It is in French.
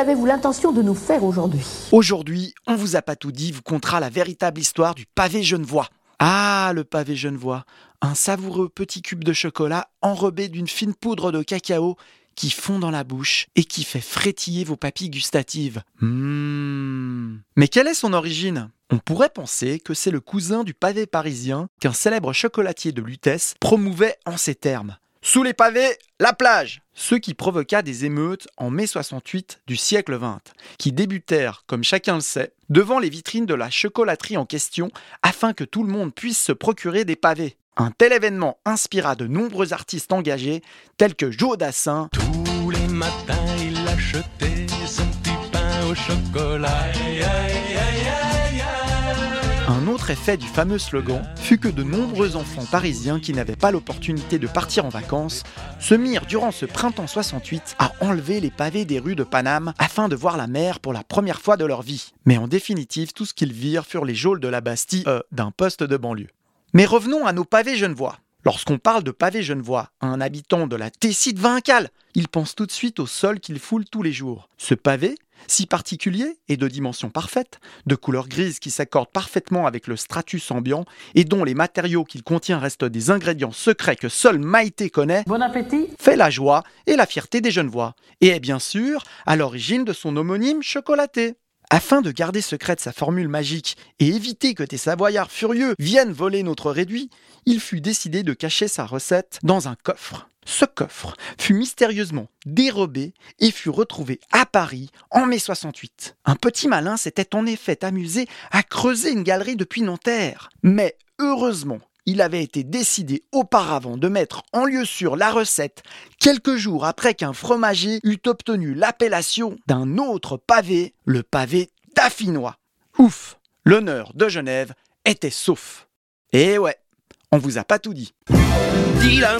qu'avez-vous l'intention de nous faire aujourd'hui Aujourd'hui, on vous a pas tout dit, vous contera la véritable histoire du pavé genevois. Ah, le pavé genevois, un savoureux petit cube de chocolat enrobé d'une fine poudre de cacao qui fond dans la bouche et qui fait frétiller vos papilles gustatives. Mmh. Mais quelle est son origine? On pourrait penser que c'est le cousin du pavé parisien qu'un célèbre chocolatier de Lutèce promouvait en ces termes. Sous les pavés, la plage Ce qui provoqua des émeutes en mai 68 du siècle XX, qui débutèrent, comme chacun le sait, devant les vitrines de la chocolaterie en question afin que tout le monde puisse se procurer des pavés. Un tel événement inspira de nombreux artistes engagés tels que Joe Dassin. Autre effet du fameux slogan fut que de nombreux enfants parisiens qui n'avaient pas l'opportunité de partir en vacances se mirent durant ce printemps 68 à enlever les pavés des rues de Paname afin de voir la mer pour la première fois de leur vie. Mais en définitive, tout ce qu'ils virent furent les geôles de la Bastille, euh, d'un poste de banlieue. Mais revenons à nos pavés genevois. Lorsqu'on parle de pavés genevois à un habitant de la Tessie de Vincal, il pense tout de suite au sol qu'il foule tous les jours. Ce pavé, si particulier et de dimension parfaite, de couleur grise qui s'accorde parfaitement avec le stratus ambiant et dont les matériaux qu'il contient restent des ingrédients secrets que seule Maïté connaît, Bon appétit fait la joie et la fierté des Genevois, et est bien sûr à l'origine de son homonyme chocolaté. Afin de garder secrète sa formule magique et éviter que tes Savoyards furieux viennent voler notre réduit, il fut décidé de cacher sa recette dans un coffre. Ce coffre fut mystérieusement dérobé et fut retrouvé à Paris en mai 68. Un petit malin s'était en effet amusé à creuser une galerie depuis Nanterre. Mais heureusement, il avait été décidé auparavant de mettre en lieu sûr la recette quelques jours après qu'un fromager eût obtenu l'appellation d'un autre pavé, le pavé daffinois. Ouf, l'honneur de Genève était sauf. Et ouais, on vous a pas tout dit. Dilang